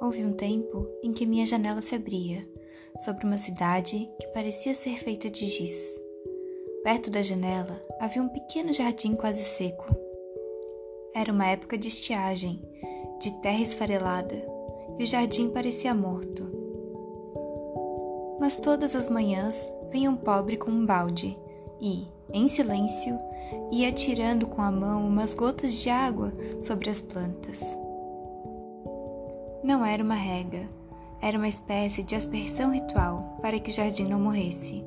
Houve um tempo em que minha janela se abria sobre uma cidade que parecia ser feita de giz. Perto da janela havia um pequeno jardim quase seco. Era uma época de estiagem, de terra esfarelada, e o jardim parecia morto. Mas todas as manhãs vinha um pobre com um balde e, em silêncio, ia tirando com a mão umas gotas de água sobre as plantas. Não era uma rega, era uma espécie de aspersão ritual para que o jardim não morresse.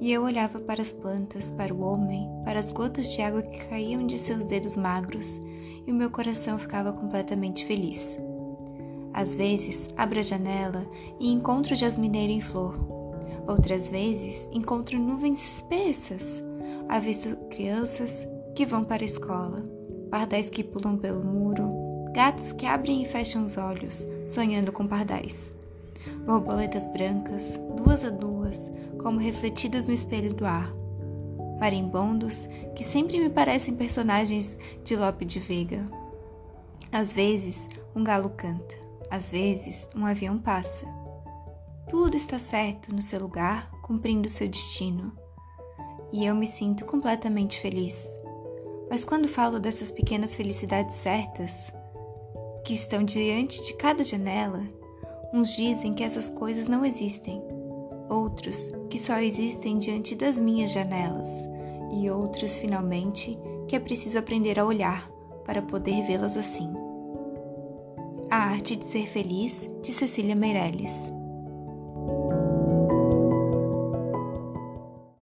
E eu olhava para as plantas, para o homem, para as gotas de água que caíam de seus dedos magros, e o meu coração ficava completamente feliz. Às vezes, abro a janela e encontro jasmineiro em flor. Outras vezes, encontro nuvens espessas. Avisto crianças que vão para a escola, pardais que pulam pelo muro, gatos que abrem e fecham os olhos, sonhando com pardais. Borboletas brancas, duas a duas, como refletidas no espelho do ar. Marimbondos que sempre me parecem personagens de Lope de Veiga. Às vezes, um galo canta, às vezes, um avião passa. Tudo está certo no seu lugar, cumprindo seu destino. E eu me sinto completamente feliz. Mas quando falo dessas pequenas felicidades certas, que estão diante de cada janela, uns dizem que essas coisas não existem, outros que só existem diante das minhas janelas, e outros, finalmente, que é preciso aprender a olhar para poder vê-las assim. A Arte de Ser Feliz, de Cecília Meirelles.